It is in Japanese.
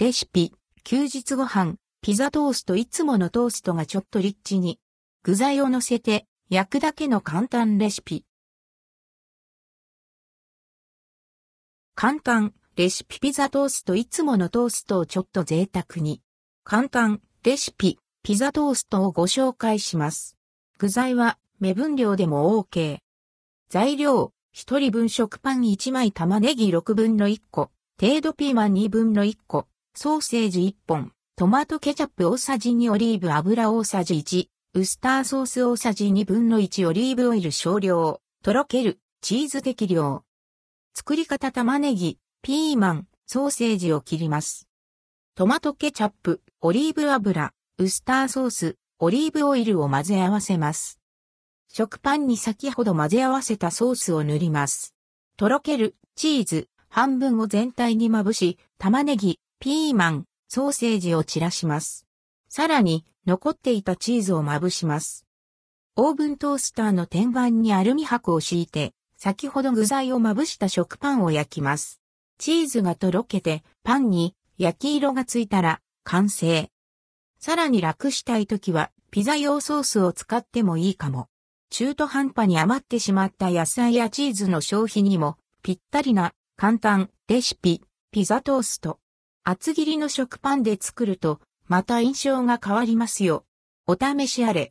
レシピ、休日ご飯、ピザトーストいつものトーストがちょっとリッチに。具材を乗せて焼くだけの簡単レシピ。簡単、レシピピザトーストいつものトーストをちょっと贅沢に。簡単、レシピ、ピザトーストをご紹介します。具材は目分量でも OK。材料、1人分食パン1枚玉ねぎ6分の1個、程度ピーマン2分の1個、ソーセージ1本、トマトケチャップ大さじ2オリーブ油大さじ1、ウスターソース大さじ2分の1オリーブオイル少量、とろける、チーズ適量。作り方玉ねぎ、ピーマン、ソーセージを切ります。トマトケチャップ、オリーブ油、ウスターソース、オリーブオイルを混ぜ合わせます。食パンに先ほど混ぜ合わせたソースを塗ります。とろける。チーズ。半分を全体にまぶし、玉ねぎ、ピーマン、ソーセージを散らします。さらに残っていたチーズをまぶします。オーブントースターの天板にアルミ箔を敷いて、先ほど具材をまぶした食パンを焼きます。チーズがとろけてパンに焼き色がついたら完成。さらに楽したいときはピザ用ソースを使ってもいいかも。中途半端に余ってしまった野菜やチーズの消費にもぴったりな簡単レシピピザトースト。厚切りの食パンで作るとまた印象が変わりますよ。お試しあれ。